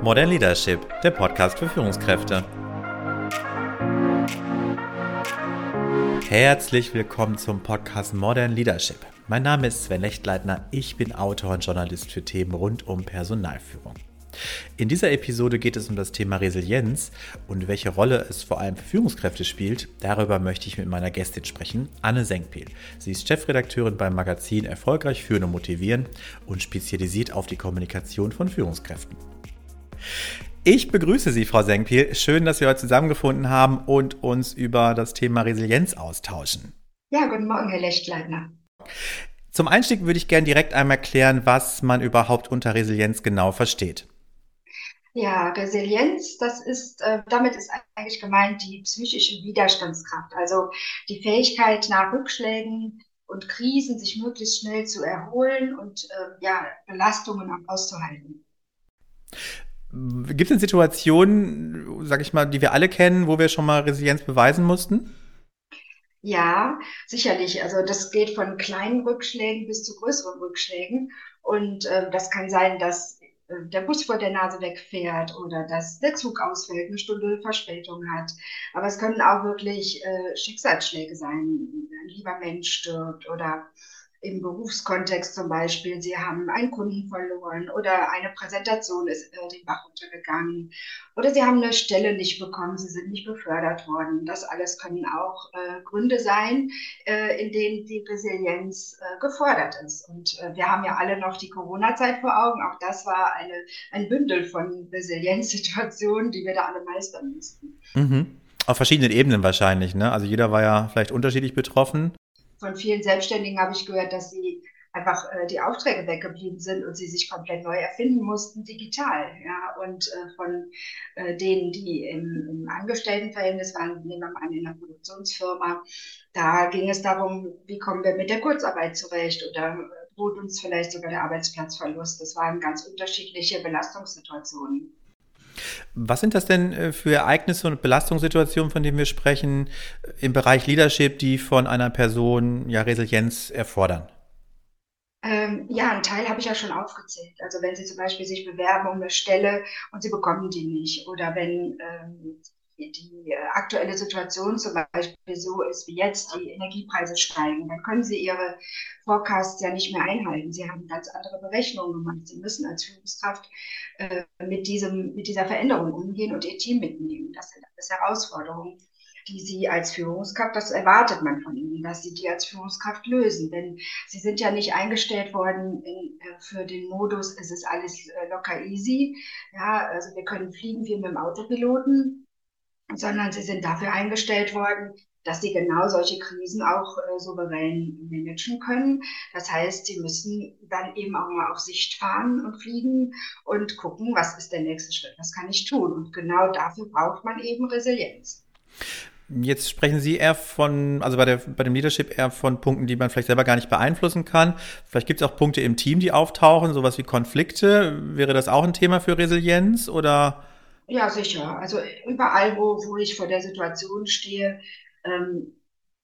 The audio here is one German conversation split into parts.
Modern Leadership, der Podcast für Führungskräfte. Herzlich willkommen zum Podcast Modern Leadership. Mein Name ist Sven Lechtleitner, ich bin Autor und Journalist für Themen rund um Personalführung. In dieser Episode geht es um das Thema Resilienz und welche Rolle es vor allem für Führungskräfte spielt. Darüber möchte ich mit meiner Gästin sprechen, Anne Senkpiel. Sie ist Chefredakteurin beim Magazin Erfolgreich führen und motivieren und spezialisiert auf die Kommunikation von Führungskräften. Ich begrüße Sie, Frau Senkpiel. Schön, dass wir heute zusammengefunden haben und uns über das Thema Resilienz austauschen. Ja, guten Morgen, Herr Lechtleitner. Zum Einstieg würde ich gerne direkt einmal klären, was man überhaupt unter Resilienz genau versteht. Ja, Resilienz, das ist, äh, damit ist eigentlich gemeint die psychische Widerstandskraft, also die Fähigkeit nach Rückschlägen und Krisen sich möglichst schnell zu erholen und äh, ja, Belastungen auch auszuhalten. Gibt es denn Situationen, sag ich mal, die wir alle kennen, wo wir schon mal Resilienz beweisen mussten? Ja, sicherlich. Also das geht von kleinen Rückschlägen bis zu größeren Rückschlägen. Und äh, das kann sein, dass äh, der Bus vor der Nase wegfährt oder dass der Zug ausfällt, eine Stunde Verspätung hat. Aber es können auch wirklich äh, Schicksalsschläge sein. Ein lieber Mensch stirbt oder im Berufskontext zum Beispiel, Sie haben einen Kunden verloren oder eine Präsentation ist äh, den Bach runtergegangen oder Sie haben eine Stelle nicht bekommen, Sie sind nicht befördert worden. Das alles können auch äh, Gründe sein, äh, in denen die Resilienz äh, gefordert ist. Und äh, wir haben ja alle noch die Corona-Zeit vor Augen. Auch das war eine, ein Bündel von Resilienzsituationen, die wir da alle meistern mussten. Mhm. Auf verschiedenen Ebenen wahrscheinlich, ne? Also jeder war ja vielleicht unterschiedlich betroffen von vielen Selbstständigen habe ich gehört, dass sie einfach äh, die Aufträge weggeblieben sind und sie sich komplett neu erfinden mussten, digital. Ja? Und äh, von äh, denen, die im, im Angestelltenverhältnis waren, nehmen wir mal in einer Produktionsfirma, da ging es darum, wie kommen wir mit der Kurzarbeit zurecht oder äh, droht uns vielleicht sogar der Arbeitsplatzverlust. Das waren ganz unterschiedliche Belastungssituationen. Was sind das denn äh, für Ereignisse und Belastungssituationen, von denen wir sprechen, äh, im Bereich Leadership, die von einer Person ja Resilienz erfordern? Ähm, ja, einen Teil habe ich ja schon aufgezählt. Also wenn Sie zum Beispiel sich bewerben um eine Stelle und Sie bekommen die nicht oder wenn ähm, die äh, aktuelle Situation zum Beispiel so ist wie jetzt, die Energiepreise steigen, dann können Sie Ihre Forecasts ja nicht mehr einhalten. Sie haben ganz andere Berechnungen gemacht. Sie müssen als Führungskraft äh, mit, diesem, mit dieser Veränderung umgehen und Ihr Team mitnehmen. Das sind alles Herausforderungen, die Sie als Führungskraft, das erwartet man von Ihnen, dass Sie die als Führungskraft lösen. Denn Sie sind ja nicht eingestellt worden in, äh, für den Modus, es ist alles äh, locker easy. Ja, also wir können fliegen wie mit dem Autopiloten sondern sie sind dafür eingestellt worden, dass sie genau solche Krisen auch äh, souverän managen können. Das heißt, sie müssen dann eben auch mal auf Sicht fahren und fliegen und gucken, was ist der nächste Schritt, was kann ich tun. Und genau dafür braucht man eben Resilienz. Jetzt sprechen Sie eher von, also bei, der, bei dem Leadership eher von Punkten, die man vielleicht selber gar nicht beeinflussen kann. Vielleicht gibt es auch Punkte im Team, die auftauchen, sowas wie Konflikte. Wäre das auch ein Thema für Resilienz oder? Ja, sicher. Also überall, wo, wo ich vor der Situation stehe, ähm,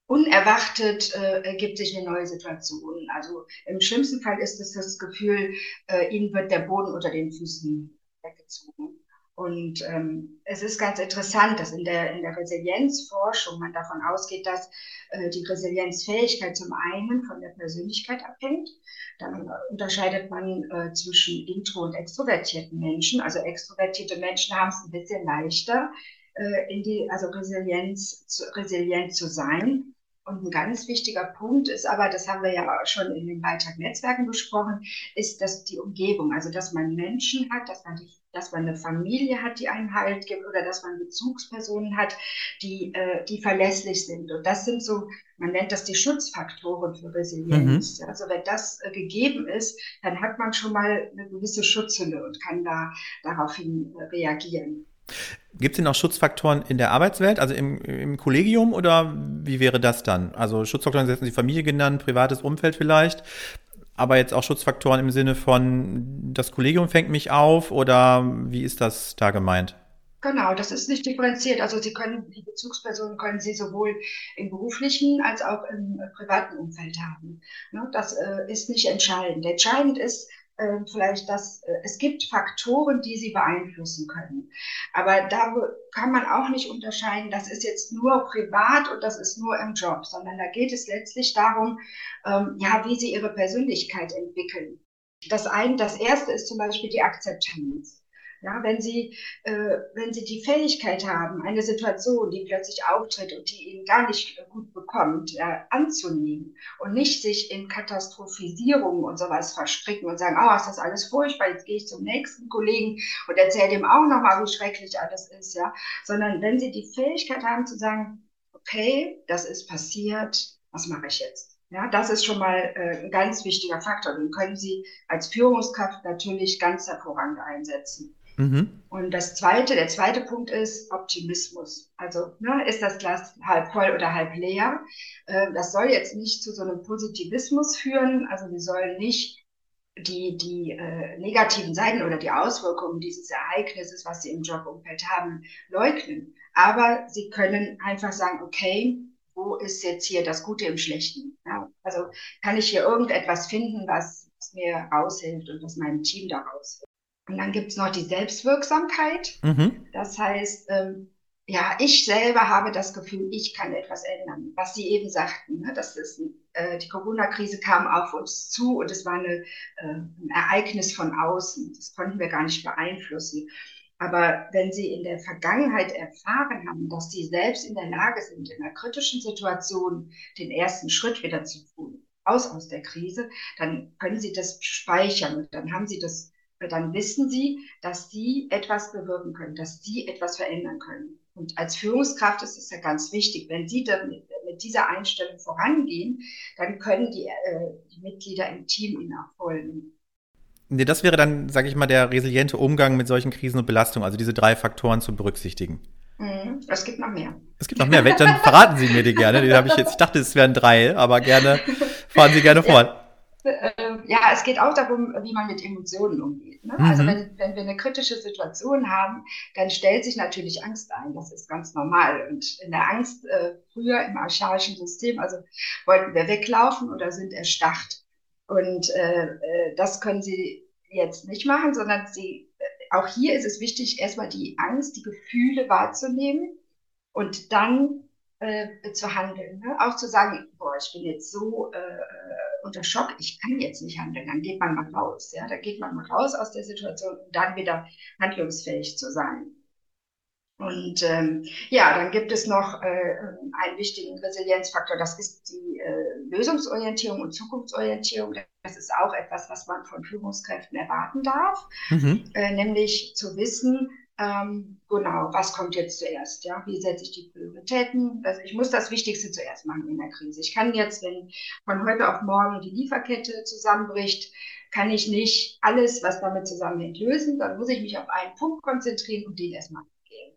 unerwartet äh, ergibt sich eine neue Situation. Also im schlimmsten Fall ist es das Gefühl, äh, ihnen wird der Boden unter den Füßen weggezogen. Und ähm, es ist ganz interessant, dass in der, in der Resilienzforschung man davon ausgeht, dass äh, die Resilienzfähigkeit zum einen von der Persönlichkeit abhängt. Dann unterscheidet man äh, zwischen intro- und extrovertierten Menschen. Also extrovertierte Menschen haben es ein bisschen leichter, äh, in die, also Resilienz, resilient zu sein. Und ein ganz wichtiger Punkt ist aber, das haben wir ja schon in dem Beitrag Netzwerken besprochen, ist, dass die Umgebung, also dass man Menschen hat, dass man, die, dass man eine Familie hat, die einen Halt gibt oder dass man Bezugspersonen hat, die, äh, die verlässlich sind. Und das sind so, man nennt das die Schutzfaktoren für Resilienz. Mhm. Also wenn das äh, gegeben ist, dann hat man schon mal eine gewisse Schutzhülle und kann da daraufhin äh, reagieren. Gibt es denn auch Schutzfaktoren in der Arbeitswelt, also im, im Kollegium oder wie wäre das dann? Also Schutzfaktoren, Sie hatten die Familie genannt, privates Umfeld vielleicht, aber jetzt auch Schutzfaktoren im Sinne von, das Kollegium fängt mich auf oder wie ist das da gemeint? Genau, das ist nicht differenziert. Also Sie können, die Bezugspersonen können Sie sowohl im beruflichen als auch im privaten Umfeld haben. Ne, das äh, ist nicht entscheidend. Entscheidend ist, äh, vielleicht, dass äh, es gibt Faktoren, die sie beeinflussen können. Aber da kann man auch nicht unterscheiden, das ist jetzt nur privat und das ist nur im Job, sondern da geht es letztlich darum, ähm, ja, wie sie ihre Persönlichkeit entwickeln. Das eine, das erste ist zum Beispiel die Akzeptanz. Ja, wenn Sie, äh, wenn Sie die Fähigkeit haben, eine Situation, die plötzlich auftritt und die Ihnen gar nicht gut bekommt, äh, anzunehmen und nicht sich in Katastrophisierung und sowas verstricken und sagen, oh, ist das alles furchtbar, jetzt gehe ich zum nächsten Kollegen und erzähle dem auch nochmal, wie schrecklich alles ist, ja, sondern wenn Sie die Fähigkeit haben zu sagen, okay, das ist passiert, was mache ich jetzt? Ja, das ist schon mal äh, ein ganz wichtiger Faktor. Den können Sie als Führungskraft natürlich ganz hervorragend einsetzen. Mhm. Und das zweite, der zweite Punkt ist Optimismus. Also ne, ist das Glas halb voll oder halb leer? Äh, das soll jetzt nicht zu so einem Positivismus führen. Also wir sollen nicht die, die äh, negativen Seiten oder die Auswirkungen dieses Ereignisses, was sie im Jobumfeld haben, leugnen. Aber sie können einfach sagen, okay, wo ist jetzt hier das Gute im Schlechten? Ja, also kann ich hier irgendetwas finden, was, was mir raushilft und was meinem Team daraus hilft? Und dann gibt es noch die Selbstwirksamkeit. Mhm. Das heißt, ähm, ja, ich selber habe das Gefühl, ich kann etwas ändern. Was Sie eben sagten, ne? das ist, äh, die Corona-Krise kam auf uns zu und es war eine, äh, ein Ereignis von außen. Das konnten wir gar nicht beeinflussen. Aber wenn Sie in der Vergangenheit erfahren haben, dass Sie selbst in der Lage sind, in einer kritischen Situation den ersten Schritt wieder zu tun, aus aus der Krise, dann können Sie das speichern und dann haben Sie das dann wissen sie, dass sie etwas bewirken können, dass sie etwas verändern können. Und als Führungskraft ist es ja ganz wichtig, wenn Sie damit, mit dieser Einstellung vorangehen, dann können die, äh, die Mitglieder im Team Ihnen auch folgen. Nee, das wäre dann, sage ich mal, der resiliente Umgang mit solchen Krisen und Belastungen, also diese drei Faktoren zu berücksichtigen. Mhm, es gibt noch mehr. Es gibt noch mehr. Dann verraten Sie mir die gerne. Die habe ich jetzt. Ich dachte, es wären drei, aber gerne fahren Sie gerne fort. Ja ja, es geht auch darum, wie man mit Emotionen umgeht. Ne? Also mhm. Also wenn, wenn wir eine kritische Situation haben, dann stellt sich natürlich Angst ein. Das ist ganz normal. Und in der Angst äh, früher im archaischen System, also wollten wir weglaufen oder sind erstarrt. Und äh, äh, das können Sie jetzt nicht machen, sondern Sie, äh, auch hier ist es wichtig, erstmal die Angst, die Gefühle wahrzunehmen und dann äh, zu handeln. Ne? Auch zu sagen, boah, ich bin jetzt so äh, äh, unter Schock, ich kann jetzt nicht handeln. Dann geht man mal raus. Ja? Da geht man mal raus aus der Situation, um dann wieder handlungsfähig zu sein. Und ähm, ja, dann gibt es noch äh, einen wichtigen Resilienzfaktor, das ist die äh, Lösungsorientierung und Zukunftsorientierung. Das ist auch etwas, was man von Führungskräften erwarten darf, mhm. äh, nämlich zu wissen, ähm, genau, was kommt jetzt zuerst? Ja? Wie setze ich die Prioritäten? Also ich muss das Wichtigste zuerst machen in der Krise. Ich kann jetzt, wenn von heute auf morgen die Lieferkette zusammenbricht, kann ich nicht alles, was damit zusammenhängt, lösen. Dann muss ich mich auf einen Punkt konzentrieren und den erstmal angehen.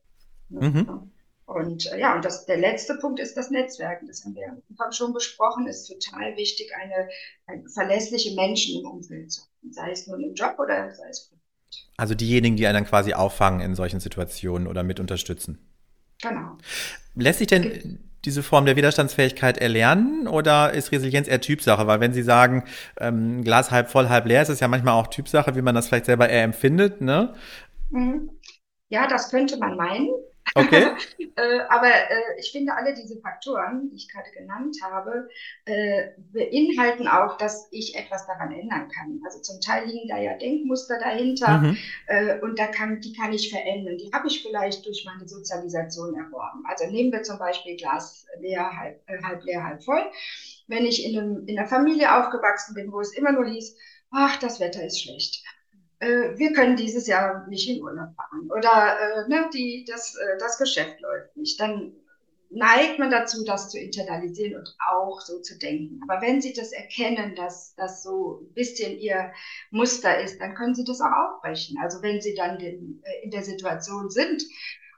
Mhm. Und äh, ja, und das, der letzte Punkt ist das Netzwerken. Das haben wir am Anfang schon besprochen. Ist total wichtig, eine, eine verlässliche Menschen im Umfeld zu haben. Sei es nun im Job oder sei es also diejenigen, die einen dann quasi auffangen in solchen Situationen oder mit unterstützen. Genau. Lässt sich denn diese Form der Widerstandsfähigkeit erlernen oder ist Resilienz eher Typsache? Weil wenn Sie sagen, ähm, Glas halb voll, halb leer, ist es ja manchmal auch Typsache, wie man das vielleicht selber eher empfindet, ne? Mhm. Ja, das könnte man meinen. Okay. äh, aber äh, ich finde, alle diese Faktoren, die ich gerade genannt habe, äh, beinhalten auch, dass ich etwas daran ändern kann. Also zum Teil liegen da ja Denkmuster dahinter mhm. Äh, und da kann, die kann ich verändern. Die habe ich vielleicht durch meine Sozialisation erworben. Also nehmen wir zum Beispiel Glas leer, halb, äh, halb leer, halb voll. Wenn ich in, einem, in einer Familie aufgewachsen bin, wo es immer nur hieß, ach, das Wetter ist schlecht äh, wir können dieses Jahr nicht in Urlaub fahren oder äh, ne, die, das, äh, das Geschäft läuft nicht, dann neigt man dazu, das zu internalisieren und auch so zu denken. Aber wenn Sie das erkennen, dass das so ein bisschen Ihr Muster ist, dann können Sie das auch aufbrechen. Also wenn Sie dann den, äh, in der Situation sind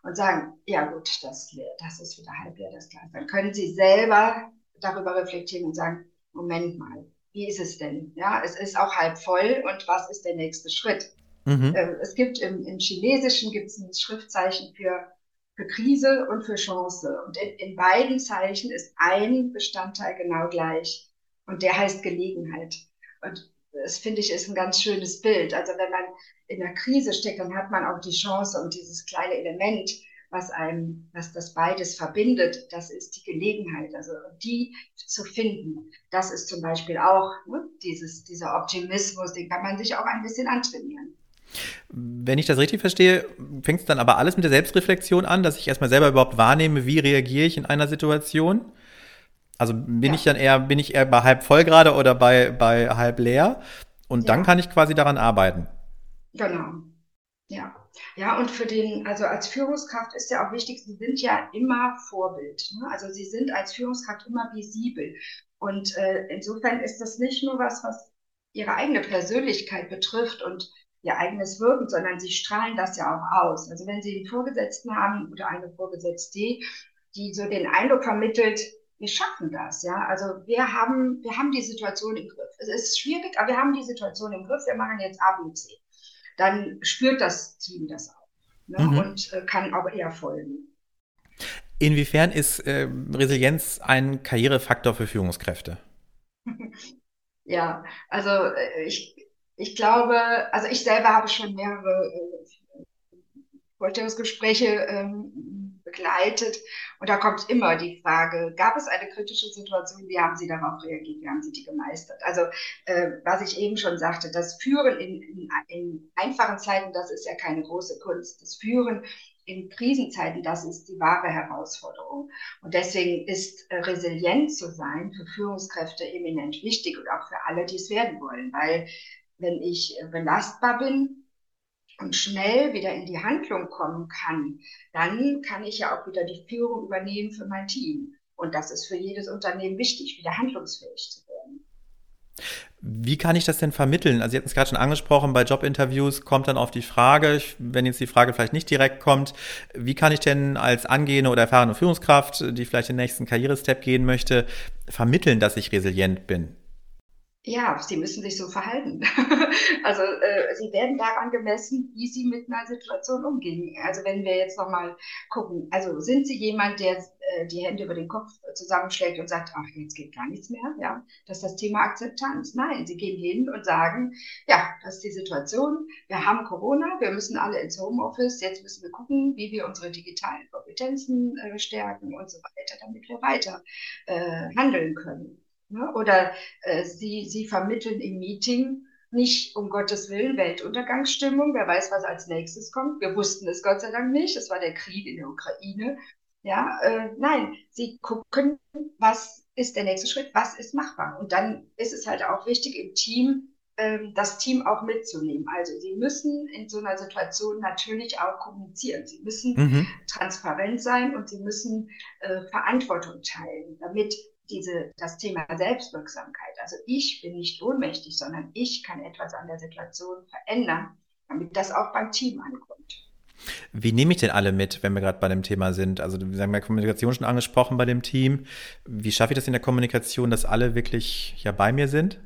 und sagen, ja gut, das, das ist wieder halb leer, das Glas, dann können Sie selber darüber reflektieren und sagen, Moment mal, wie ist es denn? Ja, es ist auch halb voll und was ist der nächste Schritt? Mhm. Ähm, es gibt im, im Chinesischen gibt es ein Schriftzeichen für, für Krise und für Chance. Und in, in beiden Zeichen ist ein Bestandteil genau gleich. Und der heißt Gelegenheit. Und das finde ich, ist ein ganz schönes Bild. Also wenn man in der Krise steckt, dann hat man auch die Chance und dieses kleine Element, was einem, was das beides verbindet, das ist die Gelegenheit. Also die zu finden, das ist zum Beispiel auch ne, dieses, dieser Optimismus, den kann man sich auch ein bisschen antrainieren. Wenn ich das richtig verstehe, fängt es dann aber alles mit der Selbstreflexion an, dass ich erstmal selber überhaupt wahrnehme, wie reagiere ich in einer Situation. Also bin ja. ich dann eher, bin ich eher bei halb voll gerade oder bei, bei halb leer? Und ja. dann kann ich quasi daran arbeiten. Genau. Ja. Ja, und für den, also als Führungskraft ist ja auch wichtig, Sie sind ja immer Vorbild. Ne? Also Sie sind als Führungskraft immer visibel. Und äh, insofern ist das nicht nur was, was Ihre eigene Persönlichkeit betrifft und Ihr eigenes Wirken, sondern Sie strahlen das ja auch aus. Also wenn Sie einen Vorgesetzten haben oder eine Vorgesetzte, die so den Eindruck vermittelt, wir schaffen das, ja. Also wir haben, wir haben die Situation im Griff. Es ist schwierig, aber wir haben die Situation im Griff. Wir machen jetzt A, B, C dann spürt das Team das auch ne? mhm. und äh, kann auch eher folgen. Inwiefern ist äh, Resilienz ein Karrierefaktor für Führungskräfte? ja, also äh, ich, ich glaube, also ich selber habe schon mehrere äh, Vorstellungsgespräche ähm, begleitet und da kommt immer die Frage, gab es eine kritische Situation, wie haben Sie darauf reagiert, wie haben Sie die gemeistert? Also äh, was ich eben schon sagte, das Führen in, in, in einfachen Zeiten, das ist ja keine große Kunst. Das Führen in Krisenzeiten, das ist die wahre Herausforderung. Und deswegen ist äh, resilient zu sein für Führungskräfte eminent wichtig und auch für alle, die es werden wollen. Weil wenn ich belastbar bin, und schnell wieder in die Handlung kommen kann, dann kann ich ja auch wieder die Führung übernehmen für mein Team. Und das ist für jedes Unternehmen wichtig, wieder handlungsfähig zu werden. Wie kann ich das denn vermitteln? Also Sie hatten es gerade schon angesprochen, bei Jobinterviews kommt dann auf die Frage, wenn jetzt die Frage vielleicht nicht direkt kommt, wie kann ich denn als angehende oder erfahrene Führungskraft, die vielleicht den nächsten Karrierestep gehen möchte, vermitteln, dass ich resilient bin? Ja, sie müssen sich so verhalten. also äh, sie werden daran gemessen, wie sie mit einer Situation umgehen. Also wenn wir jetzt nochmal gucken, also sind sie jemand, der äh, die Hände über den Kopf zusammenschlägt und sagt, ach, jetzt geht gar nichts mehr, ja, das ist das Thema Akzeptanz. Nein, sie gehen hin und sagen, ja, das ist die Situation, wir haben Corona, wir müssen alle ins Homeoffice, jetzt müssen wir gucken, wie wir unsere digitalen Kompetenzen äh, stärken und so weiter, damit wir weiter äh, handeln können. Ne? Oder äh, sie, sie vermitteln im Meeting nicht um Gottes Willen Weltuntergangsstimmung, wer weiß, was als nächstes kommt. Wir wussten es Gott sei Dank nicht, es war der Krieg in der Ukraine. Ja, äh, nein, sie gucken, was ist der nächste Schritt, was ist machbar. Und dann ist es halt auch wichtig im Team, ähm, das Team auch mitzunehmen. Also sie müssen in so einer Situation natürlich auch kommunizieren. Sie müssen mhm. transparent sein und sie müssen äh, Verantwortung teilen, damit diese, das Thema Selbstwirksamkeit. Also ich bin nicht ohnmächtig, sondern ich kann etwas an der Situation verändern, damit das auch beim Team ankommt. Wie nehme ich denn alle mit, wenn wir gerade bei dem Thema sind? Also wir haben ja Kommunikation schon angesprochen bei dem Team. Wie schaffe ich das in der Kommunikation, dass alle wirklich ja bei mir sind?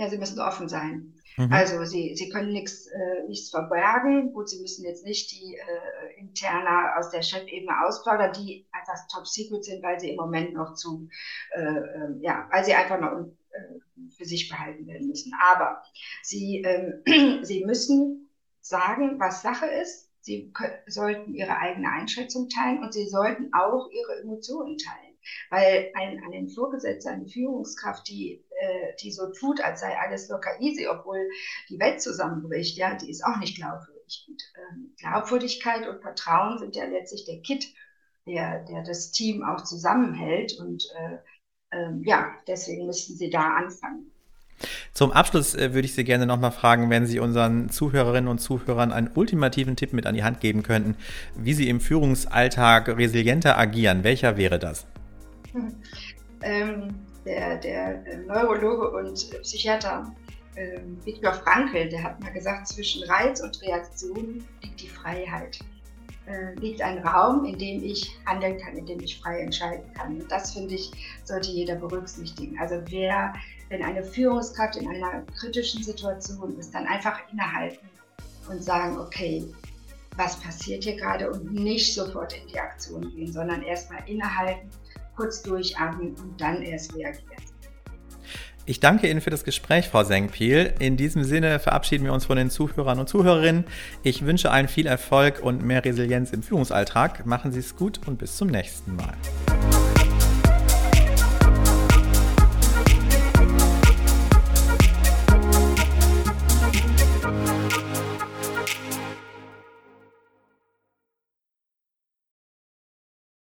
Ja, sie müssen offen sein. Mhm. Also sie, sie können nichts, äh, nichts verbergen. Gut, sie müssen jetzt nicht die äh, Interna aus der Chefebene ausplaudern, die einfach top secret sind, weil sie im Moment noch zu, äh, ähm, ja, weil sie einfach noch äh, für sich behalten werden müssen. Aber sie, ähm, sie müssen sagen, was Sache ist. Sie sollten ihre eigene Einschätzung teilen und sie sollten auch ihre Emotionen teilen. Weil ein, ein Vorgesetzter, eine Führungskraft, die, äh, die so tut, als sei alles locker easy, obwohl die Welt zusammenbricht, ja, die ist auch nicht glaubwürdig. Und ähm, Glaubwürdigkeit und Vertrauen sind ja letztlich der Kit, der, der das Team auch zusammenhält. Und äh, äh, ja, deswegen müssten sie da anfangen. Zum Abschluss äh, würde ich Sie gerne nochmal fragen, wenn Sie unseren Zuhörerinnen und Zuhörern einen ultimativen Tipp mit an die Hand geben könnten, wie Sie im Führungsalltag resilienter agieren. Welcher wäre das? ähm, der, der Neurologe und Psychiater äh, Viktor Frankl, der hat mal gesagt, zwischen Reiz und Reaktion liegt die Freiheit. Äh, liegt ein Raum, in dem ich handeln kann, in dem ich frei entscheiden kann. Und das, finde ich, sollte jeder berücksichtigen. Also wer, wenn eine Führungskraft in einer kritischen Situation ist, dann einfach innehalten und sagen, okay, was passiert hier gerade und nicht sofort in die Aktion gehen, sondern erstmal innehalten kurz durchatmen und dann erst reagieren. Ich danke Ihnen für das Gespräch, Frau Sengpiel. In diesem Sinne verabschieden wir uns von den Zuhörern und Zuhörerinnen. Ich wünsche allen viel Erfolg und mehr Resilienz im Führungsalltag. Machen Sie es gut und bis zum nächsten Mal.